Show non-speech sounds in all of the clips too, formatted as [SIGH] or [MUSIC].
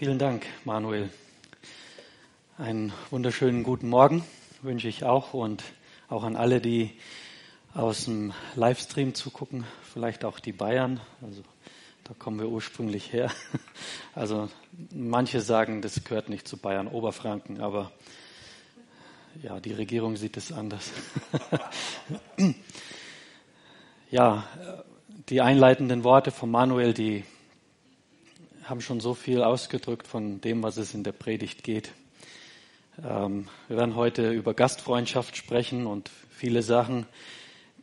Vielen Dank, Manuel. Einen wunderschönen guten Morgen wünsche ich auch und auch an alle, die aus dem Livestream zugucken, vielleicht auch die Bayern. Also da kommen wir ursprünglich her. [LAUGHS] Also manche sagen, das gehört nicht zu Bayern, Oberfranken, aber ja, die Regierung sieht es anders. [LAUGHS] ja, die einleitenden Worte von Manuel, die haben schon so viel ausgedrückt von dem, was es in der Predigt geht. Ähm, wir werden heute über Gastfreundschaft sprechen und viele Sachen,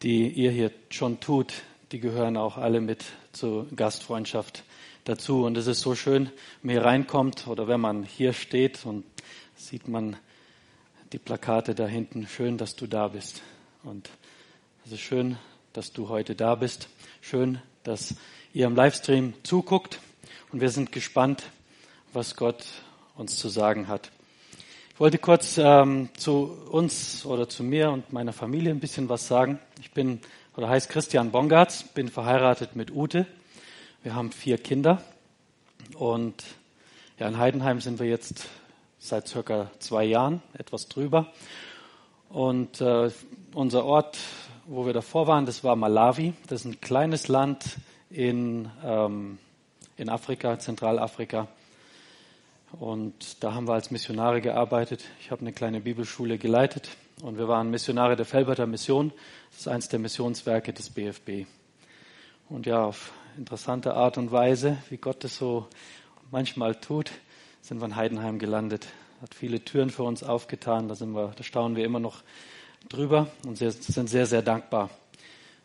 die ihr hier schon tut, die gehören auch alle mit zur Gastfreundschaft dazu. Und es ist so schön, wenn man hier reinkommt oder wenn man hier steht und sieht man die Plakate da hinten. Schön, dass du da bist. Und es ist schön, dass du heute da bist. Schön, dass ihr am Livestream zuguckt. Und wir sind gespannt, was Gott uns zu sagen hat. Ich wollte kurz ähm, zu uns oder zu mir und meiner Familie ein bisschen was sagen. Ich bin oder heißt Christian Bongartz, bin verheiratet mit Ute. Wir haben vier Kinder und ja, in Heidenheim sind wir jetzt seit circa zwei Jahren, etwas drüber. Und äh, unser Ort, wo wir davor waren, das war Malawi. Das ist ein kleines Land in ähm, in Afrika, Zentralafrika. Und da haben wir als Missionare gearbeitet. Ich habe eine kleine Bibelschule geleitet und wir waren Missionare der Felberter Mission. Das ist eines der Missionswerke des BFB. Und ja, auf interessante Art und Weise, wie Gott es so manchmal tut, sind wir in Heidenheim gelandet. Hat viele Türen für uns aufgetan. Da sind wir, da staunen wir immer noch drüber und sind sehr, sehr dankbar.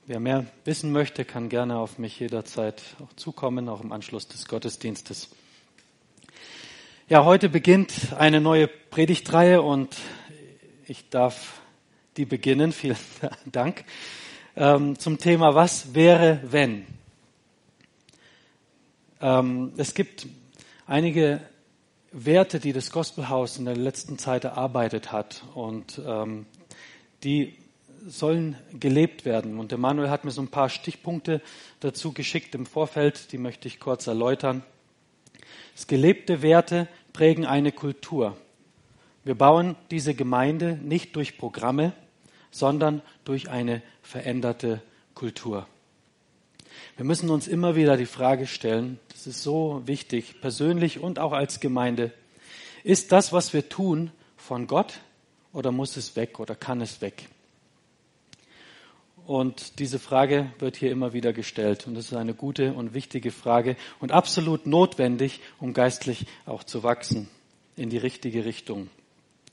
Wer mehr wissen möchte, kann gerne auf mich jederzeit auch zukommen, auch im Anschluss des Gottesdienstes. Ja, heute beginnt eine neue Predigtreihe und ich darf die beginnen. [LAUGHS] Vielen Dank. Ähm, zum Thema Was wäre, wenn? Ähm, es gibt einige Werte, die das Gospelhaus in der letzten Zeit erarbeitet hat und ähm, die sollen gelebt werden. Und der Manuel hat mir so ein paar Stichpunkte dazu geschickt im Vorfeld, die möchte ich kurz erläutern. Das gelebte Werte prägen eine Kultur. Wir bauen diese Gemeinde nicht durch Programme, sondern durch eine veränderte Kultur. Wir müssen uns immer wieder die Frage stellen, das ist so wichtig, persönlich und auch als Gemeinde, ist das, was wir tun, von Gott oder muss es weg oder kann es weg? Und diese Frage wird hier immer wieder gestellt. Und das ist eine gute und wichtige Frage und absolut notwendig, um geistlich auch zu wachsen in die richtige Richtung.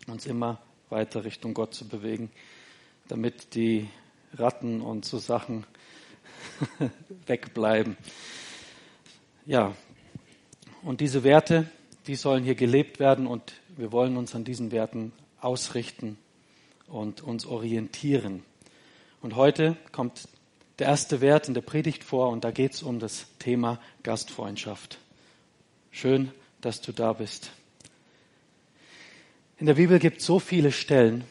Uns immer weiter Richtung Gott zu bewegen, damit die Ratten und so Sachen [LAUGHS] wegbleiben. Ja, und diese Werte, die sollen hier gelebt werden und wir wollen uns an diesen Werten ausrichten und uns orientieren. Und heute kommt der erste Wert in der Predigt vor und da geht es um das Thema Gastfreundschaft. Schön, dass du da bist. In der Bibel gibt es so viele Stellen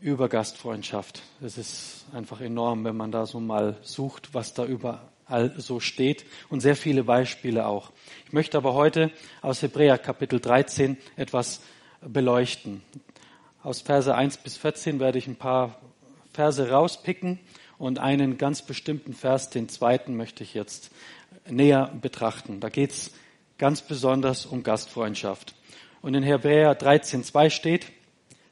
über Gastfreundschaft. Es ist einfach enorm, wenn man da so mal sucht, was da überall so steht und sehr viele Beispiele auch. Ich möchte aber heute aus Hebräer Kapitel 13 etwas beleuchten. Aus Verse 1 bis 14 werde ich ein paar Verse rauspicken und einen ganz bestimmten Vers, den zweiten, möchte ich jetzt näher betrachten. Da geht es ganz besonders um Gastfreundschaft. Und in Hebräer 13.2 steht,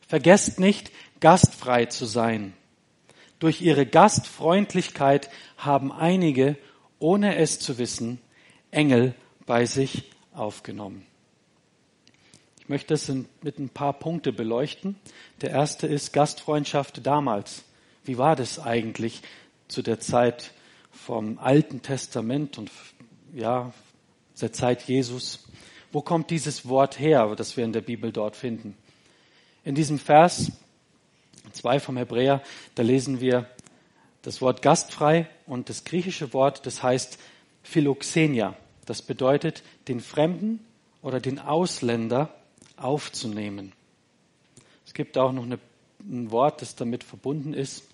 vergesst nicht, gastfrei zu sein. Durch ihre Gastfreundlichkeit haben einige, ohne es zu wissen, Engel bei sich aufgenommen. Ich möchte es mit ein paar Punkte beleuchten. Der erste ist Gastfreundschaft damals. Wie war das eigentlich zu der Zeit vom Alten Testament und ja, der Zeit Jesus? Wo kommt dieses Wort her, das wir in der Bibel dort finden? In diesem Vers 2 vom Hebräer, da lesen wir das Wort gastfrei und das griechische Wort, das heißt Philoxenia. Das bedeutet, den Fremden oder den Ausländer aufzunehmen. Es gibt auch noch eine, ein Wort, das damit verbunden ist,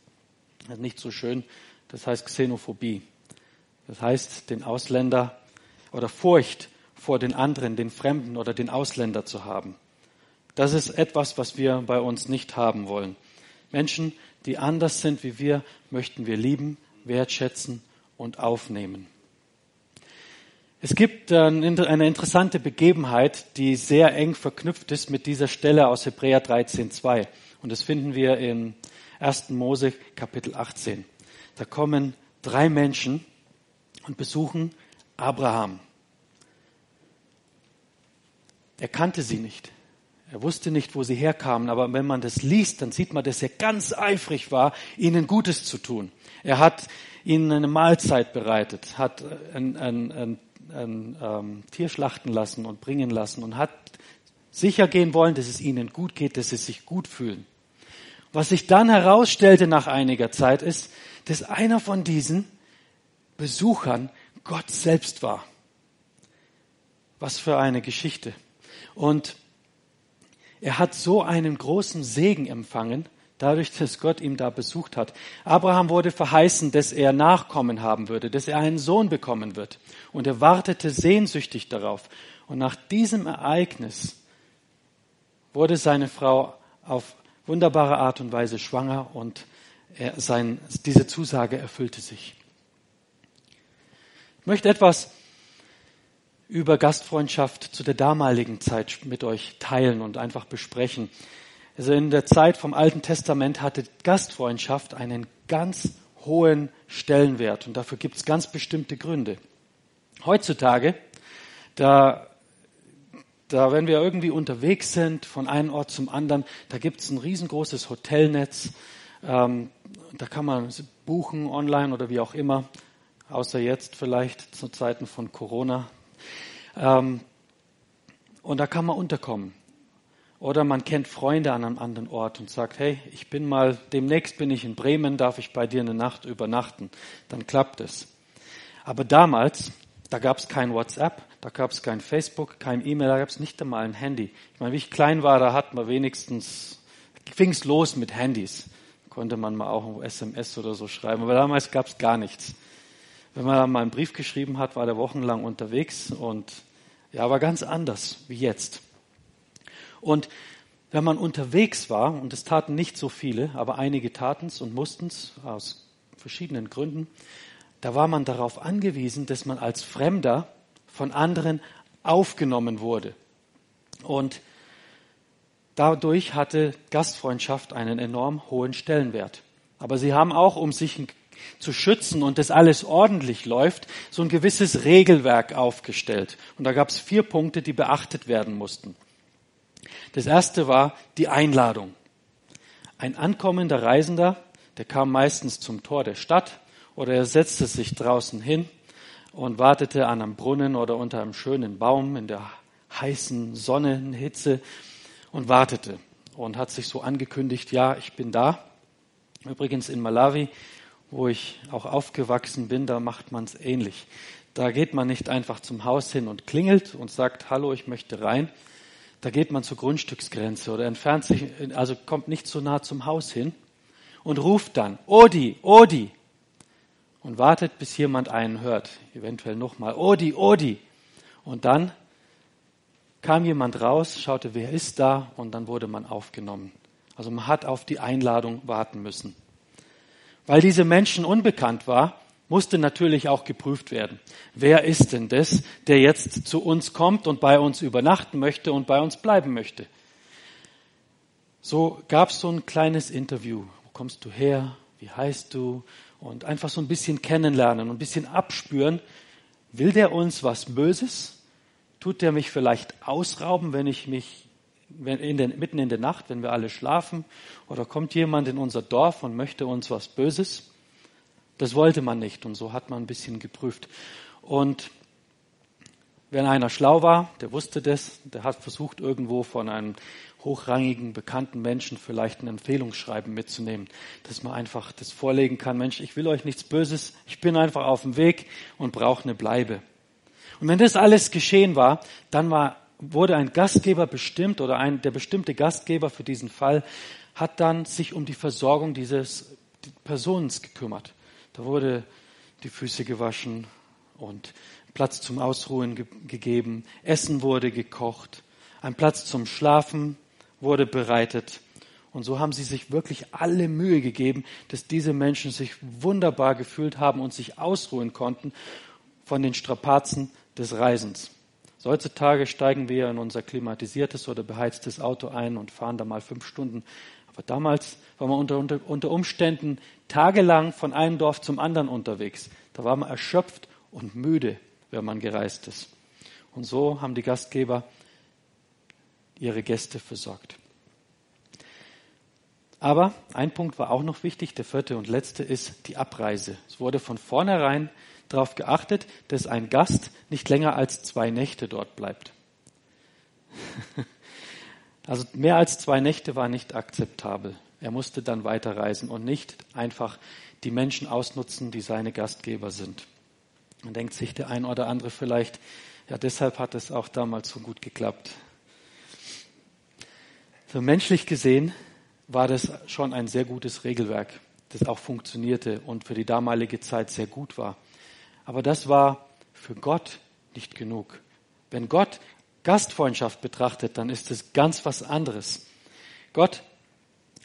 nicht so schön. Das heißt Xenophobie. Das heißt, den Ausländer oder Furcht vor den anderen, den Fremden oder den Ausländer zu haben. Das ist etwas, was wir bei uns nicht haben wollen. Menschen, die anders sind wie wir, möchten wir lieben, wertschätzen und aufnehmen. Es gibt eine interessante Begebenheit, die sehr eng verknüpft ist mit dieser Stelle aus Hebräer 13.2. Und das finden wir in 1. Mose Kapitel 18. Da kommen drei Menschen und besuchen Abraham. Er kannte sie nicht. Er wusste nicht, wo sie herkamen, aber wenn man das liest, dann sieht man, dass er ganz eifrig war, ihnen Gutes zu tun. Er hat ihnen eine Mahlzeit bereitet, hat ein, ein, ein ein ähm, Tier schlachten lassen und bringen lassen und hat sicher gehen wollen, dass es ihnen gut geht, dass sie sich gut fühlen. Was sich dann herausstellte nach einiger Zeit ist, dass einer von diesen Besuchern Gott selbst war. Was für eine Geschichte. Und er hat so einen großen Segen empfangen, dadurch, dass Gott ihn da besucht hat. Abraham wurde verheißen, dass er Nachkommen haben würde, dass er einen Sohn bekommen wird. Und er wartete sehnsüchtig darauf. Und nach diesem Ereignis wurde seine Frau auf wunderbare Art und Weise schwanger und er, sein, diese Zusage erfüllte sich. Ich möchte etwas über Gastfreundschaft zu der damaligen Zeit mit euch teilen und einfach besprechen. Also in der Zeit vom Alten Testament hatte Gastfreundschaft einen ganz hohen Stellenwert und dafür gibt es ganz bestimmte Gründe. Heutzutage, da, da wenn wir irgendwie unterwegs sind von einem Ort zum anderen, da gibt es ein riesengroßes Hotelnetz, ähm, da kann man buchen online oder wie auch immer, außer jetzt vielleicht zu Zeiten von Corona. Ähm, und da kann man unterkommen. Oder man kennt Freunde an einem anderen Ort und sagt, hey, ich bin mal, demnächst bin ich in Bremen, darf ich bei dir eine Nacht übernachten? Dann klappt es. Aber damals, da gab es kein WhatsApp, da gab es kein Facebook, kein E-Mail, da gab es nicht einmal ein Handy. Ich meine, wie ich klein war, da hat man wenigstens, fing es los mit Handys. Konnte man mal auch ein SMS oder so schreiben. Aber damals gab es gar nichts. Wenn man dann mal einen Brief geschrieben hat, war der wochenlang unterwegs und ja, war ganz anders wie jetzt. Und wenn man unterwegs war, und es taten nicht so viele, aber einige taten es und mussten es aus verschiedenen Gründen, da war man darauf angewiesen, dass man als Fremder von anderen aufgenommen wurde. Und dadurch hatte Gastfreundschaft einen enorm hohen Stellenwert. Aber sie haben auch, um sich zu schützen und dass alles ordentlich läuft, so ein gewisses Regelwerk aufgestellt. Und da gab es vier Punkte, die beachtet werden mussten. Das erste war die Einladung. Ein ankommender Reisender, der kam meistens zum Tor der Stadt oder er setzte sich draußen hin und wartete an einem Brunnen oder unter einem schönen Baum in der heißen Sonnenhitze und wartete und hat sich so angekündigt, ja, ich bin da. Übrigens in Malawi, wo ich auch aufgewachsen bin, da macht man es ähnlich. Da geht man nicht einfach zum Haus hin und klingelt und sagt, hallo, ich möchte rein, da geht man zur Grundstücksgrenze oder entfernt sich, also kommt nicht so nah zum Haus hin und ruft dann, Odi, Odi, und wartet, bis jemand einen hört. Eventuell nochmal, Odi, Odi. Und dann kam jemand raus, schaute, wer ist da, und dann wurde man aufgenommen. Also man hat auf die Einladung warten müssen. Weil diese Menschen unbekannt war, musste natürlich auch geprüft werden. Wer ist denn das, der jetzt zu uns kommt und bei uns übernachten möchte und bei uns bleiben möchte? So gab es so ein kleines Interview. Wo kommst du her? Wie heißt du? Und einfach so ein bisschen kennenlernen und ein bisschen abspüren. Will der uns was Böses? Tut der mich vielleicht ausrauben, wenn ich mich wenn in den, mitten in der Nacht, wenn wir alle schlafen? Oder kommt jemand in unser Dorf und möchte uns was Böses? Das wollte man nicht und so hat man ein bisschen geprüft. Und wenn einer schlau war, der wusste das, der hat versucht, irgendwo von einem hochrangigen, bekannten Menschen vielleicht ein Empfehlungsschreiben mitzunehmen, dass man einfach das vorlegen kann, Mensch, ich will euch nichts Böses, ich bin einfach auf dem Weg und brauche eine Bleibe. Und wenn das alles geschehen war, dann war, wurde ein Gastgeber bestimmt oder ein, der bestimmte Gastgeber für diesen Fall hat dann sich um die Versorgung dieses Personens gekümmert. Da wurde die Füße gewaschen und Platz zum Ausruhen ge gegeben, Essen wurde gekocht, ein Platz zum Schlafen wurde bereitet. Und so haben sie sich wirklich alle Mühe gegeben, dass diese Menschen sich wunderbar gefühlt haben und sich ausruhen konnten von den Strapazen des Reisens. So heutzutage steigen wir in unser klimatisiertes oder beheiztes Auto ein und fahren da mal fünf Stunden. Aber damals war man unter, unter, unter Umständen tagelang von einem Dorf zum anderen unterwegs. Da war man erschöpft und müde, wenn man gereist ist. Und so haben die Gastgeber ihre Gäste versorgt. Aber ein Punkt war auch noch wichtig, der vierte und letzte ist die Abreise. Es wurde von vornherein darauf geachtet, dass ein Gast nicht länger als zwei Nächte dort bleibt. [LAUGHS] Also mehr als zwei Nächte war nicht akzeptabel. Er musste dann weiterreisen und nicht einfach die Menschen ausnutzen, die seine Gastgeber sind. Man denkt sich der ein oder andere vielleicht, ja, deshalb hat es auch damals so gut geklappt. So menschlich gesehen war das schon ein sehr gutes Regelwerk, das auch funktionierte und für die damalige Zeit sehr gut war. Aber das war für Gott nicht genug. Wenn Gott Gastfreundschaft betrachtet, dann ist es ganz was anderes. Gott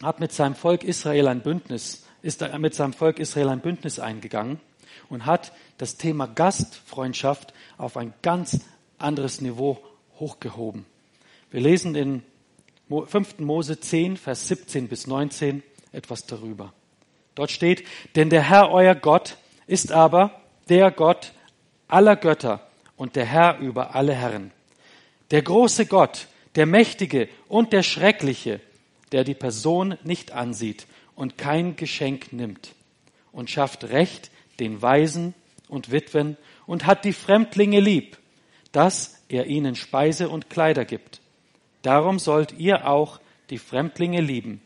hat mit seinem Volk Israel ein Bündnis, ist mit seinem Volk Israel ein Bündnis eingegangen und hat das Thema Gastfreundschaft auf ein ganz anderes Niveau hochgehoben. Wir lesen in 5. Mose 10, Vers 17 bis 19 etwas darüber. Dort steht, denn der Herr euer Gott ist aber der Gott aller Götter und der Herr über alle Herren. Der große Gott, der Mächtige und der Schreckliche, der die Person nicht ansieht und kein Geschenk nimmt und schafft Recht den Weisen und Witwen und hat die Fremdlinge lieb, dass er ihnen Speise und Kleider gibt. Darum sollt ihr auch die Fremdlinge lieben,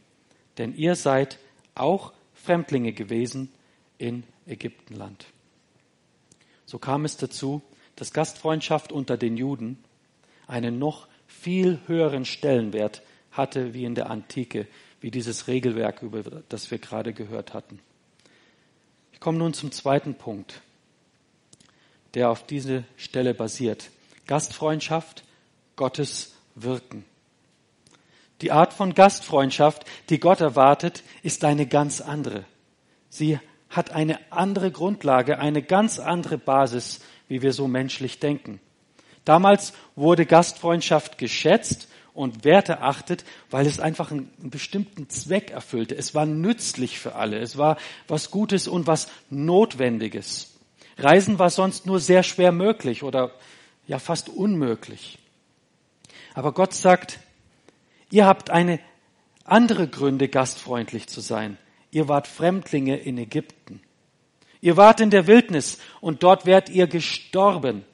denn ihr seid auch Fremdlinge gewesen in Ägyptenland. So kam es dazu, dass Gastfreundschaft unter den Juden einen noch viel höheren Stellenwert hatte wie in der Antike, wie dieses Regelwerk, über das wir gerade gehört hatten. Ich komme nun zum zweiten Punkt, der auf diese Stelle basiert. Gastfreundschaft, Gottes Wirken. Die Art von Gastfreundschaft, die Gott erwartet, ist eine ganz andere. Sie hat eine andere Grundlage, eine ganz andere Basis, wie wir so menschlich denken. Damals wurde Gastfreundschaft geschätzt und werteachtet, weil es einfach einen, bestimmten Zweck erfüllte. Es war nützlich für alle. Es war was Gutes und was Notwendiges. Reisen war sonst nur sehr schwer möglich oder ja fast unmöglich. Aber Gott sagt, ihr habt eine andere Gründe, gastfreundlich zu sein. Ihr wart Fremdlinge in Ägypten. Ihr wart in der Wildnis und dort wärt ihr gestorben.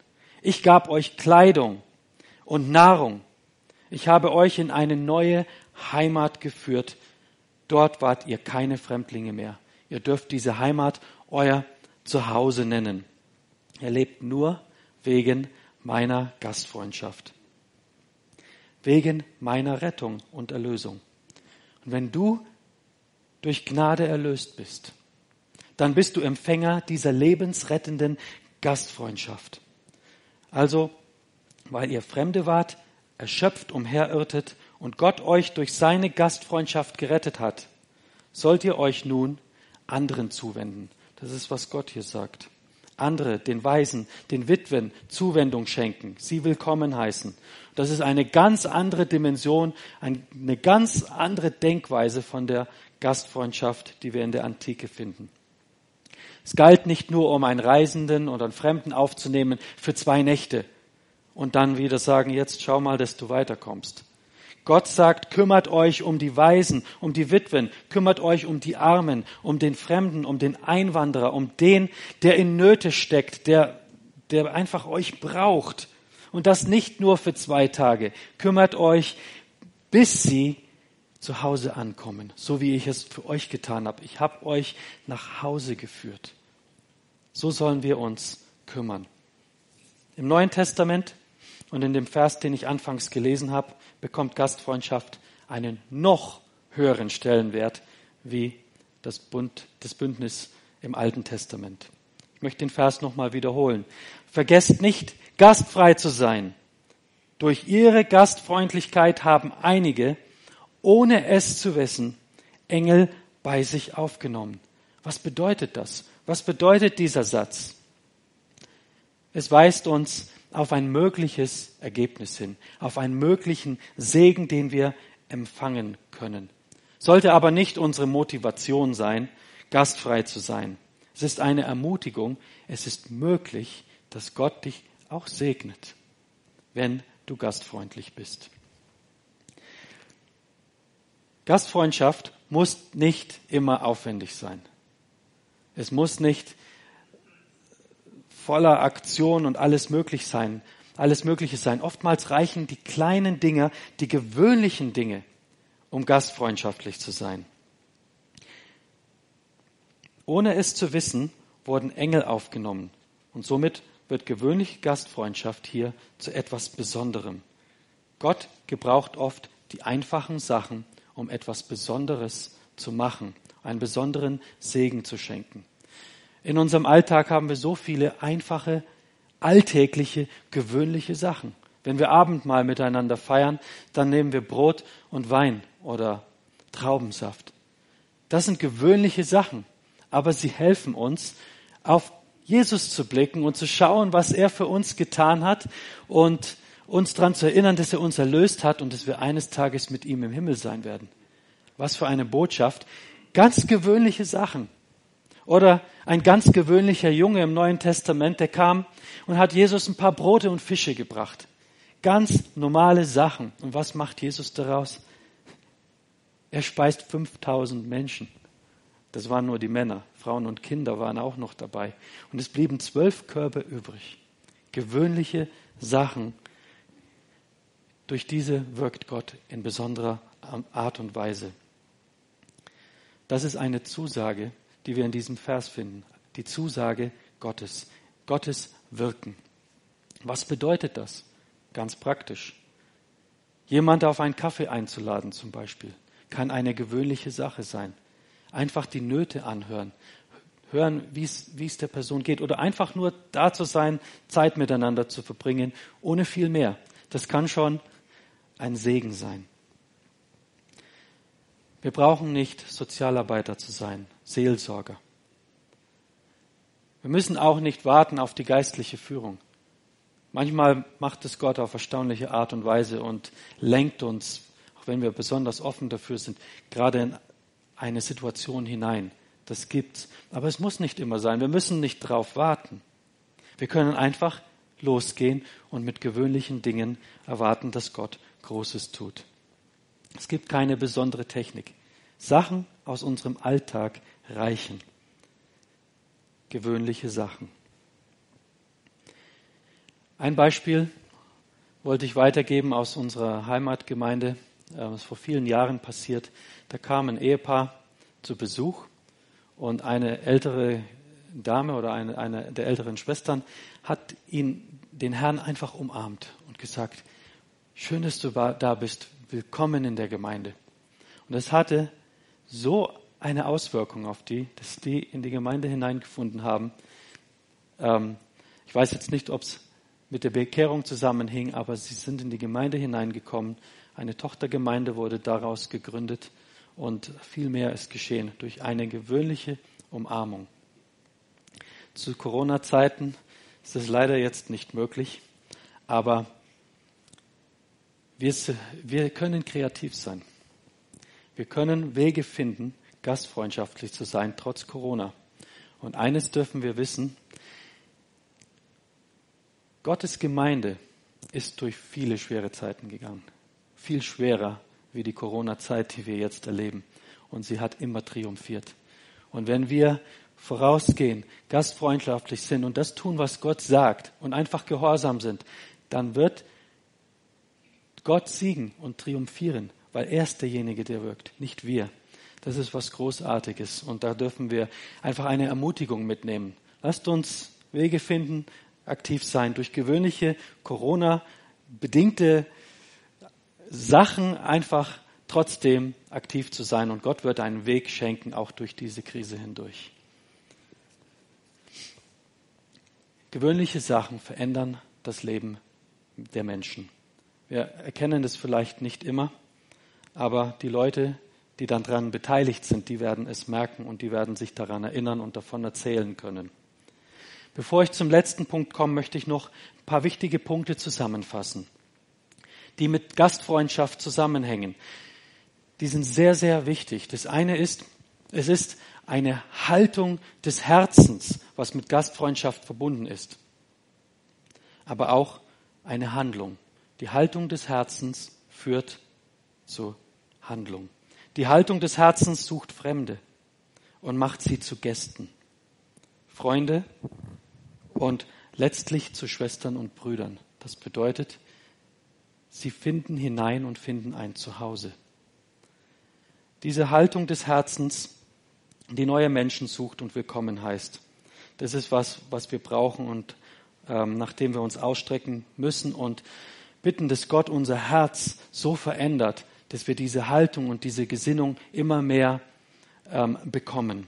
Ich gab euch Kleidung und Nahrung. Ich habe euch in eine neue Heimat geführt. Dort wart ihr keine Fremdlinge mehr. Ihr dürft diese Heimat euer Zuhause nennen. Ihr lebt nur wegen meiner Gastfreundschaft. Wegen meiner Rettung und Erlösung. Und wenn du durch Gnade erlöst bist, dann bist du Empfänger dieser lebensrettenden Gastfreundschaft. Also, weil ihr Fremde wart, erschöpft umherirrtet und Gott euch durch seine Gastfreundschaft gerettet hat, sollt ihr euch nun anderen zuwenden. Das ist, was Gott hier sagt. Andere, den Weisen, den Witwen Zuwendung schenken, sie willkommen heißen. Das ist eine ganz andere Dimension, eine ganz andere Denkweise von der Gastfreundschaft, die wir in der Antike finden. Es galt nicht nur, um einen Reisenden oder einen Fremden aufzunehmen für zwei Nächte und dann wieder sagen, jetzt schau mal, dass du weiterkommst. Gott sagt, kümmert euch um die Weisen, um die Witwen, kümmert euch um die Armen, um den Fremden, um den Einwanderer, um den, der in Nöte steckt, der, der einfach euch braucht. Und das nicht nur für zwei Tage. Kümmert euch, bis sie zu Hause ankommen, so wie ich es für euch getan habe. Ich habe euch nach Hause geführt. So sollen wir uns kümmern. Im Neuen Testament und in dem Vers, den ich anfangs gelesen habe, bekommt Gastfreundschaft einen noch höheren Stellenwert wie das, Bund, das Bündnis im Alten Testament. Ich möchte den Vers nochmal wiederholen. Vergesst nicht, gastfrei zu sein. Durch ihre Gastfreundlichkeit haben einige, ohne es zu wissen, Engel bei sich aufgenommen. Was bedeutet das? Was bedeutet dieser Satz? Es weist uns auf ein mögliches Ergebnis hin, auf einen möglichen Segen, den wir empfangen können. Sollte aber nicht unsere Motivation sein, gastfrei zu sein. Es ist eine Ermutigung. Es ist möglich, dass Gott dich auch segnet, wenn du gastfreundlich bist. Gastfreundschaft muss nicht immer aufwendig sein. Es muss nicht voller Aktion und alles möglich sein, alles Mögliche sein. Oftmals reichen die kleinen Dinge, die gewöhnlichen Dinge, um gastfreundschaftlich zu sein. Ohne es zu wissen, wurden Engel aufgenommen und somit wird gewöhnliche Gastfreundschaft hier zu etwas Besonderem. Gott gebraucht oft die einfachen Sachen, um etwas Besonderes zu machen, einen besonderen Segen zu schenken. In unserem Alltag haben wir so viele einfache, alltägliche, gewöhnliche Sachen. Wenn wir Abendmahl miteinander feiern, dann nehmen wir Brot und Wein oder Traubensaft. Das sind gewöhnliche Sachen, aber sie helfen uns, auf Jesus zu blicken und zu schauen, was er für uns getan hat und uns daran zu erinnern, dass er uns erlöst hat und dass wir eines Tages mit ihm im Himmel sein werden. Was für eine Botschaft. Ganz gewöhnliche Sachen. Oder ein ganz gewöhnlicher Junge im Neuen Testament, der kam und hat Jesus ein paar Brote und Fische gebracht. Ganz normale Sachen. Und was macht Jesus daraus? Er speist 5000 Menschen. Das waren nur die Männer. Frauen und Kinder waren auch noch dabei. Und es blieben zwölf Körbe übrig. Gewöhnliche Sachen. Durch diese wirkt Gott in besonderer Art und Weise. Das ist eine Zusage, die wir in diesem Vers finden. Die Zusage Gottes. Gottes Wirken. Was bedeutet das? Ganz praktisch. Jemand auf einen Kaffee einzuladen zum Beispiel, kann eine gewöhnliche Sache sein. Einfach die Nöte anhören, hören, wie es der Person geht oder einfach nur da zu sein, Zeit miteinander zu verbringen, ohne viel mehr. Das kann schon ein Segen sein. Wir brauchen nicht Sozialarbeiter zu sein, Seelsorger. Wir müssen auch nicht warten auf die geistliche Führung. Manchmal macht es Gott auf erstaunliche Art und Weise und lenkt uns, auch wenn wir besonders offen dafür sind, gerade in eine Situation hinein. Das gibt's. Aber es muss nicht immer sein. Wir müssen nicht darauf warten. Wir können einfach losgehen und mit gewöhnlichen Dingen erwarten, dass Gott Großes tut. Es gibt keine besondere Technik. Sachen aus unserem Alltag reichen. Gewöhnliche Sachen. Ein Beispiel wollte ich weitergeben aus unserer Heimatgemeinde. Das ist vor vielen Jahren passiert. Da kam ein Ehepaar zu Besuch und eine ältere Dame oder eine, eine der älteren Schwestern hat ihn, den Herrn einfach umarmt und gesagt, schön, dass du da bist, willkommen in der Gemeinde. Und es hatte so eine Auswirkung auf die, dass die in die Gemeinde hineingefunden haben. Ähm, ich weiß jetzt nicht, ob es mit der Bekehrung zusammenhing, aber sie sind in die Gemeinde hineingekommen. Eine Tochtergemeinde wurde daraus gegründet und viel mehr ist geschehen durch eine gewöhnliche Umarmung. Zu Corona-Zeiten ist es leider jetzt nicht möglich, aber wir, wir können kreativ sein. Wir können Wege finden, gastfreundschaftlich zu sein, trotz Corona. Und eines dürfen wir wissen, Gottes Gemeinde ist durch viele schwere Zeiten gegangen. Viel schwerer wie die Corona-Zeit, die wir jetzt erleben. Und sie hat immer triumphiert. Und wenn wir vorausgehen, gastfreundschaftlich sind und das tun, was Gott sagt und einfach gehorsam sind, dann wird Gott siegen und triumphieren weil er ist derjenige, der wirkt, nicht wir. Das ist was Großartiges und da dürfen wir einfach eine Ermutigung mitnehmen. Lasst uns Wege finden, aktiv sein, durch gewöhnliche Corona-bedingte Sachen einfach trotzdem aktiv zu sein und Gott wird einen Weg schenken, auch durch diese Krise hindurch. Gewöhnliche Sachen verändern das Leben der Menschen. Wir erkennen das vielleicht nicht immer, aber die Leute, die dann daran beteiligt sind, die werden es merken und die werden sich daran erinnern und davon erzählen können. Bevor ich zum letzten Punkt komme, möchte ich noch ein paar wichtige Punkte zusammenfassen, die mit Gastfreundschaft zusammenhängen. Die sind sehr, sehr wichtig. Das eine ist, es ist eine Haltung des Herzens, was mit Gastfreundschaft verbunden ist. Aber auch eine Handlung. Die Haltung des Herzens führt zur Handlung. Die Haltung des Herzens sucht Fremde und macht sie zu Gästen, Freunde und letztlich zu Schwestern und Brüdern. Das bedeutet, sie finden hinein und finden ein Zuhause. Diese Haltung des Herzens, die neue Menschen sucht und willkommen heißt, das ist was, was wir brauchen und ähm, nachdem wir uns ausstrecken müssen und bitten, dass Gott unser Herz so verändert, dass wir diese Haltung und diese Gesinnung immer mehr ähm, bekommen.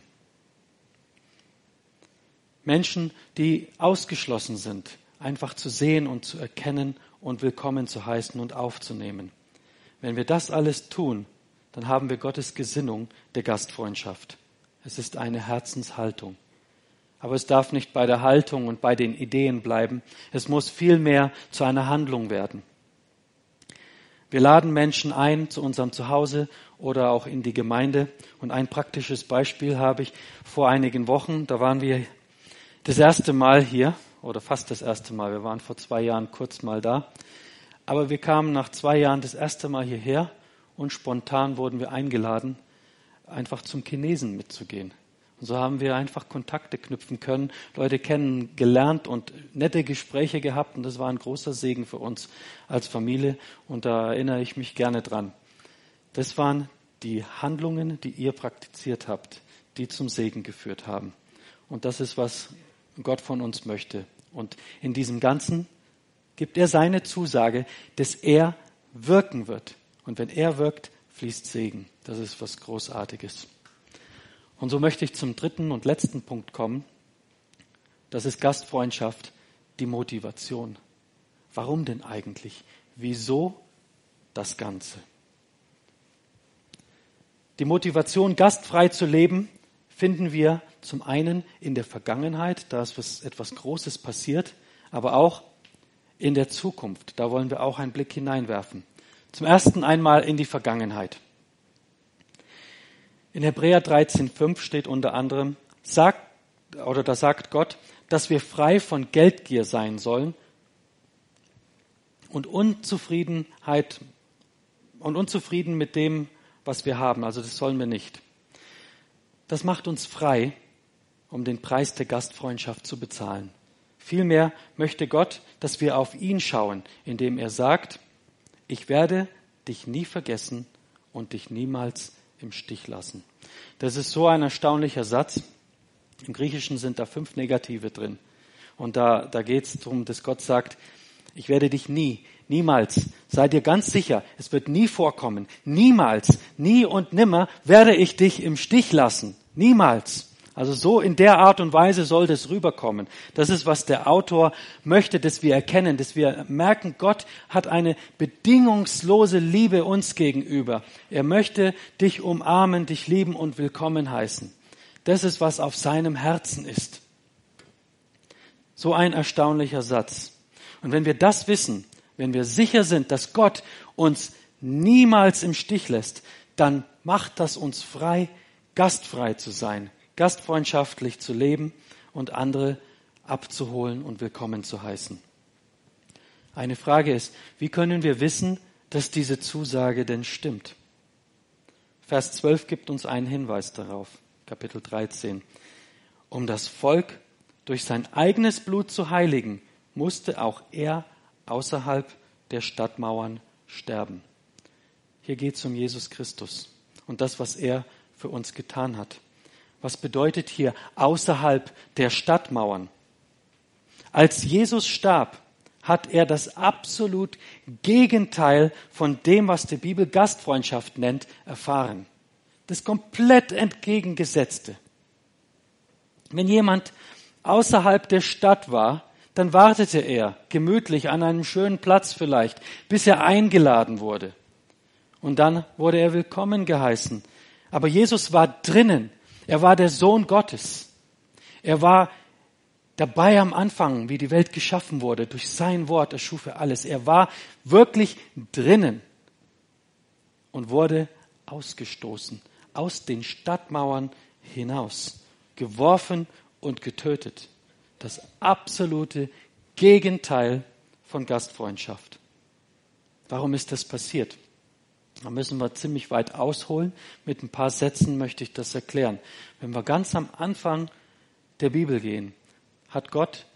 Menschen, die ausgeschlossen sind, einfach zu sehen und zu erkennen und willkommen zu heißen und aufzunehmen. Wenn wir das alles tun, dann haben wir Gottes Gesinnung der Gastfreundschaft. Es ist eine Herzenshaltung. Aber es darf nicht bei der Haltung und bei den Ideen bleiben. Es muss vielmehr zu einer Handlung werden. Wir laden Menschen ein zu unserem Zuhause oder auch in die Gemeinde. Und ein praktisches Beispiel habe ich vor einigen Wochen. Da waren wir das erste Mal hier oder fast das erste Mal. Wir waren vor zwei Jahren kurz mal da. Aber wir kamen nach zwei Jahren das erste Mal hierher und spontan wurden wir eingeladen, einfach zum Chinesen mitzugehen. Und so haben wir einfach Kontakte knüpfen können, Leute kennengelernt und nette Gespräche gehabt. Und das war ein großer Segen für uns als Familie. Und da erinnere ich mich gerne dran. Das waren die Handlungen, die ihr praktiziert habt, die zum Segen geführt haben. Und das ist, was Gott von uns möchte. Und in diesem Ganzen gibt er seine Zusage, dass er wirken wird. Und wenn er wirkt, fließt Segen. Das ist was Großartiges. Und so möchte ich zum dritten und letzten Punkt kommen. Das ist Gastfreundschaft, die Motivation. Warum denn eigentlich? Wieso das Ganze? Die Motivation, gastfrei zu leben, finden wir zum einen in der Vergangenheit, da ist etwas Großes passiert, aber auch in der Zukunft. Da wollen wir auch einen Blick hineinwerfen. Zum ersten einmal in die Vergangenheit. In Hebräer 13,5 steht unter anderem, sagt, oder da sagt Gott, dass wir frei von Geldgier sein sollen und Unzufriedenheit und unzufrieden mit dem, was wir haben. Also das sollen wir nicht. Das macht uns frei, um den Preis der Gastfreundschaft zu bezahlen. Vielmehr möchte Gott, dass wir auf ihn schauen, indem er sagt, ich werde dich nie vergessen und dich niemals im Stich lassen. Das ist so ein erstaunlicher Satz. Im Griechischen sind da fünf Negative drin. Und da, da geht es darum, dass Gott sagt, ich werde dich nie, niemals, sei dir ganz sicher, es wird nie vorkommen, niemals, nie und nimmer werde ich dich im Stich lassen. Niemals. Also so in der Art und Weise soll das rüberkommen. Das ist, was der Autor möchte, dass wir erkennen, dass wir merken, Gott hat eine bedingungslose Liebe uns gegenüber. Er möchte dich umarmen, dich lieben und willkommen heißen. Das ist, was auf seinem Herzen ist. So ein erstaunlicher Satz. Und wenn wir das wissen, wenn wir sicher sind, dass Gott uns niemals im Stich lässt, dann macht das uns frei, gastfrei zu sein, gastfreundschaftlich zu leben und andere abzuholen und willkommen zu heißen. Eine Frage ist, wie können wir wissen, dass diese Zusage denn stimmt? Vers 12 gibt uns einen Hinweis darauf, Kapitel 13. Um das Volk durch sein eigenes Blut zu heiligen, musste auch er außerhalb der Stadtmauern sterben. Hier geht es um Jesus Christus und das, was er für uns getan hat. Was bedeutet hier außerhalb der Stadtmauern? Als Jesus starb, hat er das absolut Gegenteil von dem, was die Bibel Gastfreundschaft nennt, erfahren. Das komplett entgegengesetzte. Wenn jemand außerhalb der Stadt war, Dann wartete er gemütlich an einem schönen Platz vielleicht, bis er eingeladen wurde. Und dann wurde er willkommen geheißen. Aber Jesus war drinnen. Er war der Sohn Gottes. Er war dabei am Anfang, wie die Welt geschaffen wurde. Durch sein Wort erschuf er alles. Er war wirklich drinnen und wurde ausgestoßen aus den Stadtmauern hinaus, geworfen und getötet. Das absolute Gegenteil von Gastfreundschaft. Warum ist das passiert? Da müssen wir ziemlich weit ausholen. Mit ein paar Sätzen möchte ich das erklären. Wenn wir ganz am Anfang der Bibel gehen, hat Gott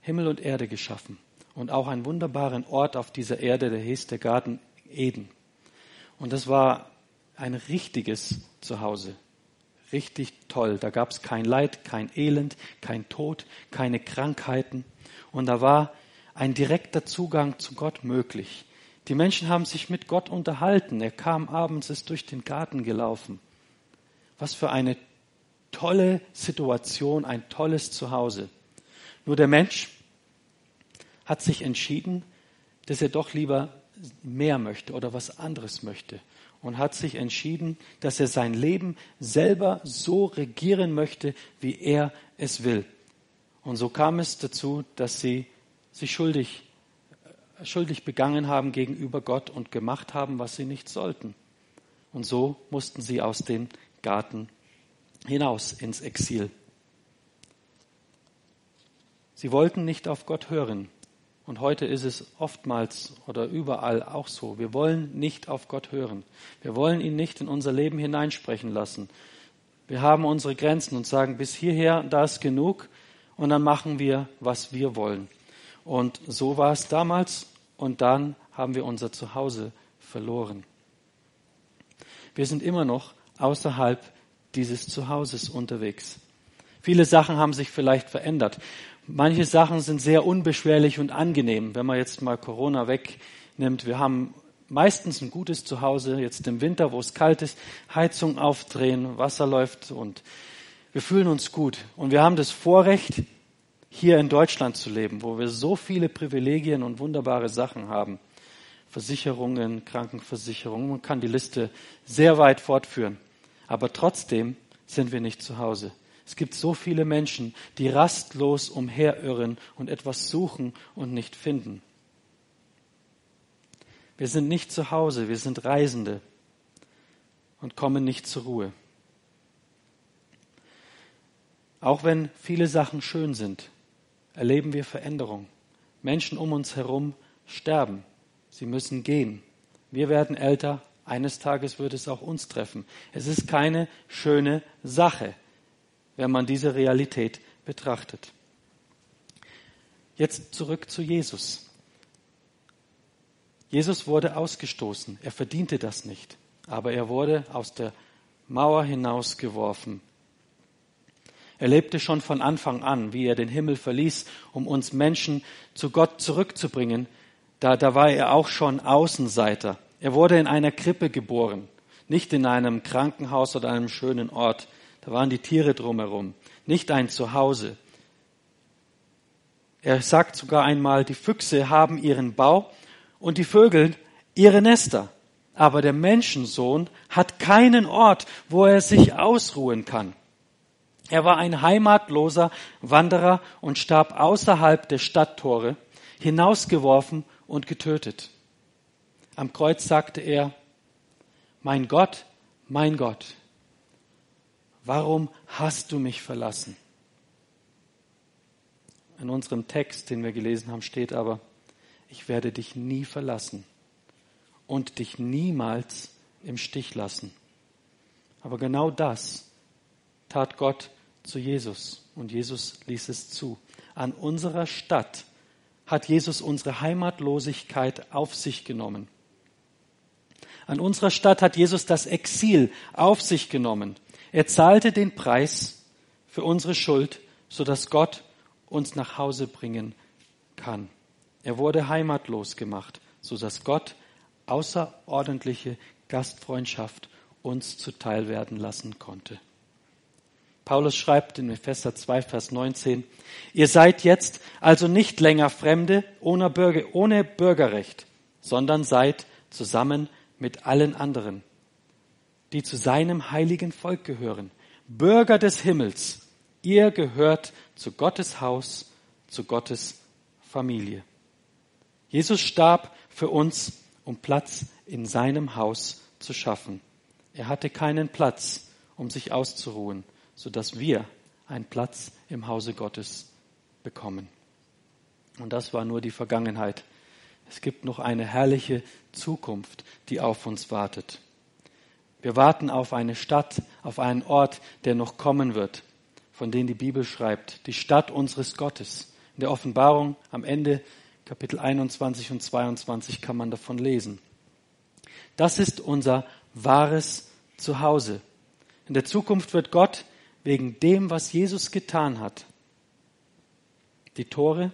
Himmel und Erde geschaffen und auch einen wunderbaren Ort auf dieser Erde, der hieß der Garten Eden. Und das war ein richtiges Zuhause. Richtig toll. Da gab es kein Leid, kein Elend, kein Tod, keine Krankheiten. Und da war ein direkter Zugang zu Gott möglich. Die Menschen haben sich mit Gott unterhalten. Er kam abends, ist durch den Garten gelaufen. Was für eine tolle Situation, ein tolles Zuhause. Nur der Mensch hat sich entschieden, dass er doch lieber mehr möchte oder was anderes möchte und hat sich entschieden, dass er sein Leben selber so regieren möchte, wie er es will. Und so kam es dazu, dass sie sich schuldig, schuldig begangen haben gegenüber Gott und gemacht haben, was sie nicht sollten. Und so mussten sie aus dem Garten hinaus ins Exil. Sie wollten nicht auf Gott hören. Und heute ist es oftmals oder überall auch so. Wir wollen nicht auf Gott hören. Wir wollen ihn nicht in unser Leben hineinsprechen lassen. Wir haben unsere Grenzen und sagen, bis hierher, da ist genug. Und dann machen wir, was wir wollen. Und so war es damals. Und dann haben wir unser Zuhause verloren. Wir sind immer noch außerhalb dieses Zuhauses unterwegs. Viele Sachen haben sich vielleicht verändert. Manche Sachen sind sehr unbeschwerlich und angenehm, wenn man jetzt mal Corona wegnimmt. Wir haben meistens ein gutes Zuhause, jetzt im Winter, wo es kalt ist, Heizung aufdrehen, Wasser läuft und wir fühlen uns gut. Und wir haben das Vorrecht, hier in Deutschland zu leben, wo wir so viele Privilegien und wunderbare Sachen haben. Versicherungen, Krankenversicherungen, man kann die Liste sehr weit fortführen. Aber trotzdem sind wir nicht zu Hause. Es gibt so viele Menschen, die rastlos umherirren und etwas suchen und nicht finden. Wir sind nicht zu Hause, wir sind Reisende und kommen nicht zur Ruhe. Auch wenn viele Sachen schön sind, erleben wir Veränderung. Menschen um uns herum sterben. Sie müssen gehen. Wir werden älter. Eines Tages wird es auch uns treffen. Es ist keine schöne Sache wenn man diese Realität betrachtet. Jetzt zurück zu Jesus. Jesus wurde ausgestoßen. Er verdiente das nicht. Aber er wurde aus der Mauer hinausgeworfen. Er lebte schon von Anfang an, wie er den Himmel verließ, um uns Menschen zu Gott zurückzubringen. Da, da war er auch schon Außenseiter. Er wurde in einer Krippe geboren, nicht in einem Krankenhaus oder einem schönen Ort. Da waren die Tiere drumherum, nicht ein Zuhause. Er sagt sogar einmal, die Füchse haben ihren Bau und die Vögel ihre Nester. Aber der Menschensohn hat keinen Ort, wo er sich ausruhen kann. Er war ein heimatloser Wanderer und starb außerhalb der Stadttore, hinausgeworfen und getötet. Am Kreuz sagte er, mein Gott, mein Gott, warum hast du mich verlassen? In unserem Text, den wir gelesen haben, steht aber, ich werde dich nie verlassen und dich niemals im Stich lassen. Aber genau das tat Gott zu Jesus und Jesus ließ es zu. An unserer Stadt hat Jesus unsere Heimatlosigkeit auf sich genommen. An unserer Stadt hat Jesus das Exil auf sich genommen. Er zahlte den Preis für unsere Schuld, sodass Gott uns nach Hause bringen kann. Er wurde heimatlos gemacht, sodass Gott außerordentliche Gastfreundschaft uns zuteil werden lassen konnte. Paulus schreibt in Epheser 2, Vers 19, ihr seid jetzt also nicht länger Fremde ohne, Bürger, ohne Bürgerrecht, sondern seid zusammen mit allen anderen, die zu seinem heiligen Volk gehören, Bürger des Himmels. Ihr gehört zu Gottes Haus, zu Gottes Familie. Jesus starb für uns, um Platz in seinem Haus zu schaffen. Er hatte keinen Platz, um sich auszuruhen sodass wir einen Platz im Hause Gottes bekommen. Und das war nur die Vergangenheit. Es gibt noch eine herrliche Zukunft, die auf uns wartet. Wir warten auf eine Stadt, auf einen Ort, der noch kommen wird, von dem die Bibel schreibt, die Stadt unseres Gottes. In der Offenbarung am Ende Kapitel 21 und 22 kann man davon lesen. Das ist unser wahres Zuhause. In der Zukunft wird Gott wegen dem, was Jesus getan hat, die Tore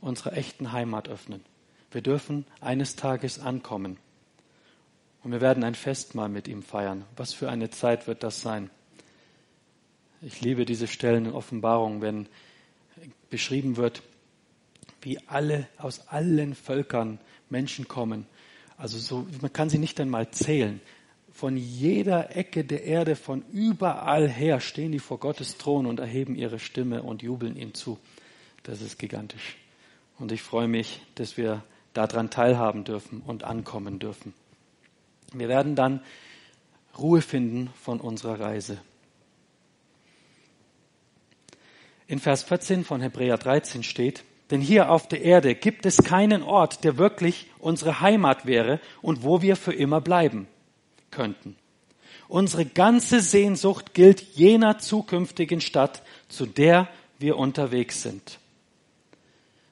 unserer echten Heimat öffnen. Wir dürfen eines Tages ankommen. Und wir werden ein Festmahl mit ihm feiern. Was für eine Zeit wird das sein? Ich liebe diese Stellen in Offenbarung, wenn beschrieben wird, wie alle aus allen Völkern Menschen kommen. Also so, man kann sie nicht einmal zählen von jeder Ecke der Erde, von überall her stehen die vor Gottes Thron und erheben ihre Stimme und jubeln ihm zu. Das ist gigantisch. Und ich freue mich, dass wir daran teilhaben dürfen und ankommen dürfen. Wir werden dann Ruhe finden von unserer Reise. In Vers 14 von Hebräer 13 steht, denn hier auf der Erde gibt es keinen Ort, der wirklich unsere Heimat wäre und wo wir für immer bleiben könnten. Unsere ganze Sehnsucht gilt jener zukünftigen Stadt, zu der wir unterwegs sind.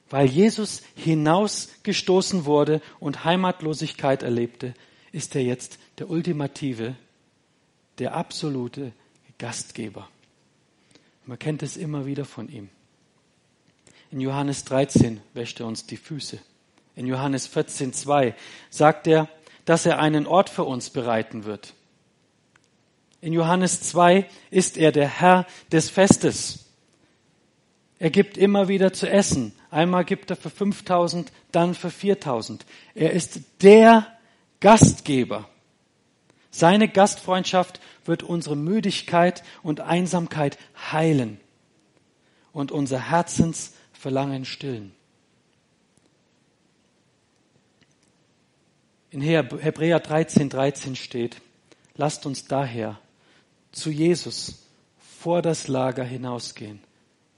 Weil Jesus hinausgestoßen wurde und Heimatlosigkeit erlebte, ist er jetzt der ultimative, der absolute Gastgeber. Man kennt es immer wieder von ihm. In Johannes 13 wäscht er uns die Füße. In Johannes 14, 2 sagt er, dass er einen Ort für uns bereiten wird. In Johannes 2 ist er der Herr des Festes. Er gibt immer wieder zu essen. Einmal gibt er für 5000, dann für 4000. Er ist der Gastgeber. Seine Gastfreundschaft wird unsere Müdigkeit und Einsamkeit heilen und unser Herzensverlangen stillen. In Hebräer 13, 13 steht, lasst uns daher zu Jesus vor das Lager hinausgehen.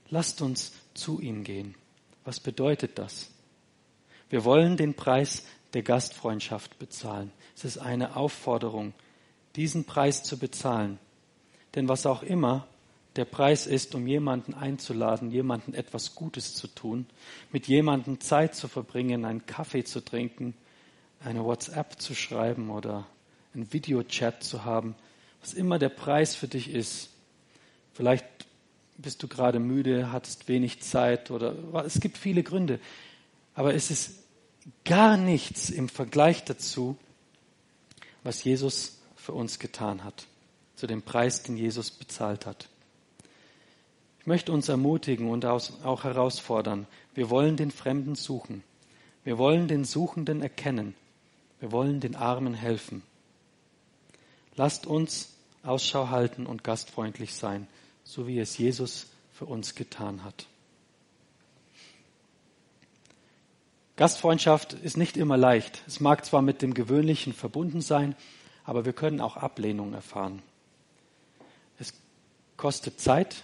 Lasst uns zu ihm gehen. Was bedeutet das? Wir wollen den Preis der Gastfreundschaft bezahlen. Es ist eine Aufforderung, diesen Preis zu bezahlen. Denn was auch immer der Preis ist, um jemanden einzuladen, jemanden etwas Gutes zu tun, mit jemandem Zeit zu verbringen, einen Kaffee zu trinken, eine WhatsApp zu schreiben oder einen Videochat zu haben, was immer der Preis für dich ist. Vielleicht bist du gerade müde, hattest wenig Zeit oder es gibt viele Gründe. Aber es ist gar nichts im Vergleich dazu, was Jesus für uns getan hat, zu dem Preis, den Jesus bezahlt hat. Ich möchte uns ermutigen und auch herausfordern. Wir wollen den Fremden suchen. Wir wollen den Suchenden erkennen. Wir wollen den Armen helfen. Lasst uns Ausschau halten und gastfreundlich sein, so wie es Jesus für uns getan hat. Gastfreundschaft ist nicht immer leicht. Es mag zwar mit dem Gewöhnlichen verbunden sein, aber wir können auch Ablehnung erfahren. Es kostet Zeit,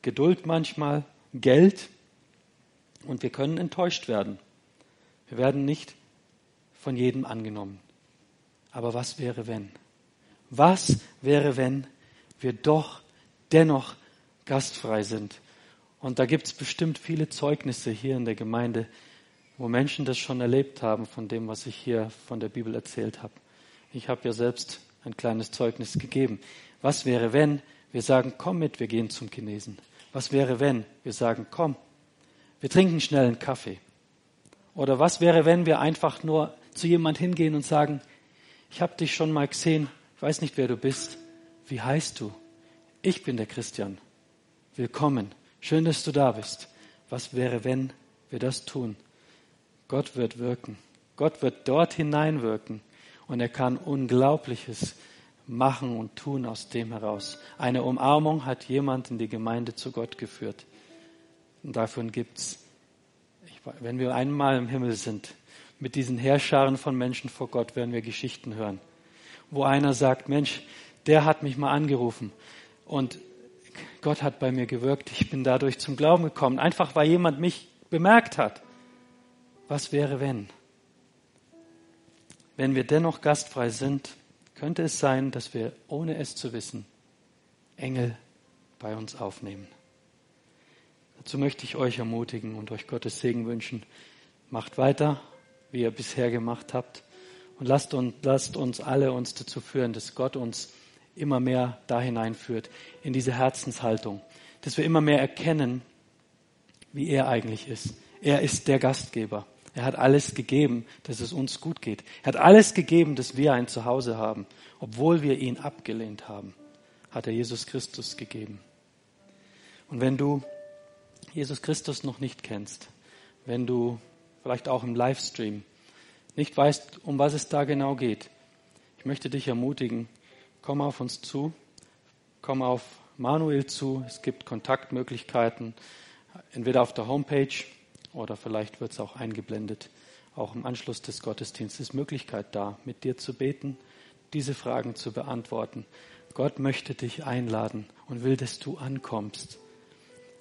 Geduld manchmal, Geld und wir können enttäuscht werden. Wir werden nicht von jedem angenommen. Aber was wäre, wenn? Was wäre, wenn wir doch dennoch gastfrei sind? Und da gibt es bestimmt viele Zeugnisse hier in der Gemeinde, wo Menschen das schon erlebt haben von dem, was ich hier von der Bibel erzählt habe. Ich habe ja selbst ein kleines Zeugnis gegeben. Was wäre, wenn wir sagen, komm mit, wir gehen zum Chinesen? Was wäre, wenn wir sagen, komm, wir trinken schnell einen Kaffee? Oder was wäre, wenn wir einfach nur zu jemand hingehen und sagen, ich habe dich schon mal gesehen, ich weiß nicht, wer du bist. Wie heißt du? Ich bin der Christian. willkommen. Schön, dass du da bist. Was wäre, wenn wir das tun? Gott wird wirken. Gott wird dort hineinwirken und er kann Unglaubliches machen und tun aus dem heraus. Eine Umarmung hat jemand in die Gemeinde zu Gott geführt. Und davon gibt's, wenn wir einmal im Himmel sind, mit diesen Herrscharen von Menschen vor Gott werden wir Geschichten hören, wo einer sagt, Mensch, der hat mich mal angerufen und Gott hat bei mir gewirkt. Ich bin dadurch zum Glauben gekommen, einfach weil jemand mich bemerkt hat. Was wäre, wenn? Wenn wir dennoch gastfrei sind, könnte es sein, dass wir, ohne es zu wissen, Engel bei uns aufnehmen. Dazu möchte ich euch ermutigen und euch Gottes Segen wünschen. Macht weiter, wie ihr bisher gemacht habt. Und lasst uns, lasst uns alle uns dazu führen, dass Gott uns immer mehr da hineinführt, in diese Herzenshaltung, dass wir immer mehr erkennen, wie er eigentlich ist. Er ist der Gastgeber. Er hat alles gegeben, dass es uns gut geht. Er hat alles gegeben, dass wir ein Zuhause haben. Obwohl wir ihn abgelehnt haben, hat er Jesus Christus gegeben. Und wenn du Jesus Christus noch nicht kennst, wenn du vielleicht auch im Livestream nicht weißt, um was es da genau geht, ich möchte dich ermutigen, komm auf uns zu, komm auf Manuel zu. Es gibt Kontaktmöglichkeiten, entweder auf der Homepage oder vielleicht wird es auch eingeblendet. Auch im Anschluss des Gottesdienstes ist Möglichkeit da, mit dir zu beten, diese Fragen zu beantworten. Gott möchte dich einladen und will, dass du ankommst,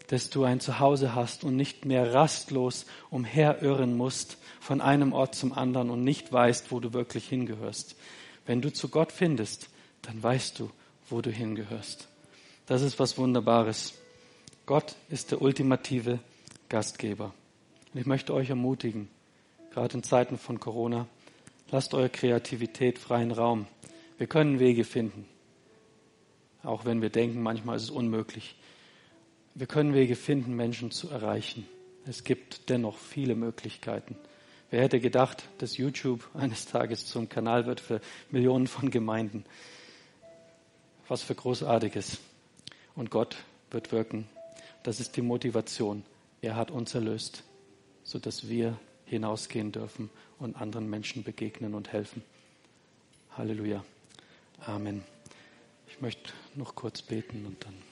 dass du ein Zuhause hast und nicht mehr rastlos umherirren musst von einem Ort zum anderen und nicht weißt, wo du wirklich hingehörst. Wenn du zu Gott findest, dann weißt du, wo du hingehörst. Das ist was Wunderbares. Gott ist der ultimative Gastgeber. Und ich möchte euch ermutigen, gerade in Zeiten von Corona, lasst eure Kreativität freien Raum. Wir können Wege finden, auch wenn wir denken, manchmal ist es unmöglich. Wir können Wege finden, Menschen zu erreichen. Es gibt dennoch viele Möglichkeiten. Wer hätte gedacht, dass YouTube [LAUGHS] eines Tages zum Kanal wird für Millionen von Gemeinden? Was für Großartiges. Und Gott wird wirken. Das ist die Motivation. Er hat uns erlöst sodass wir hinausgehen dürfen und anderen Menschen begegnen und helfen. Halleluja. Amen. Ich möchte noch kurz beten und dann.